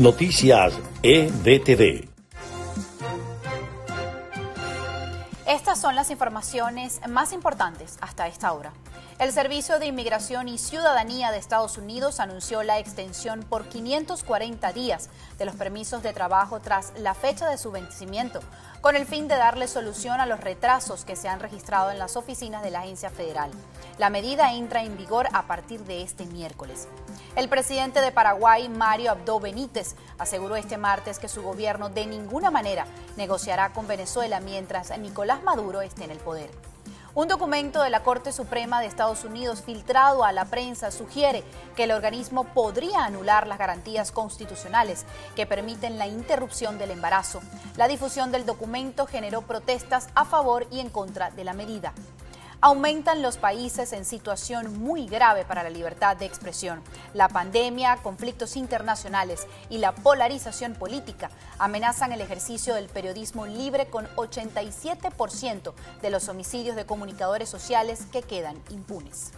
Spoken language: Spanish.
Noticias EDTV. Estas son las informaciones más importantes hasta esta hora. El Servicio de Inmigración y Ciudadanía de Estados Unidos anunció la extensión por 540 días de los permisos de trabajo tras la fecha de su vencimiento, con el fin de darle solución a los retrasos que se han registrado en las oficinas de la agencia federal. La medida entra en vigor a partir de este miércoles. El presidente de Paraguay, Mario Abdo Benítez, aseguró este martes que su gobierno de ninguna manera negociará con Venezuela mientras Nicolás Maduro esté en el poder. Un documento de la Corte Suprema de Estados Unidos filtrado a la prensa sugiere que el organismo podría anular las garantías constitucionales que permiten la interrupción del embarazo. La difusión del documento generó protestas a favor y en contra de la medida aumentan los países en situación muy grave para la libertad de expresión. La pandemia, conflictos internacionales y la polarización política amenazan el ejercicio del periodismo libre con 87% de los homicidios de comunicadores sociales que quedan impunes.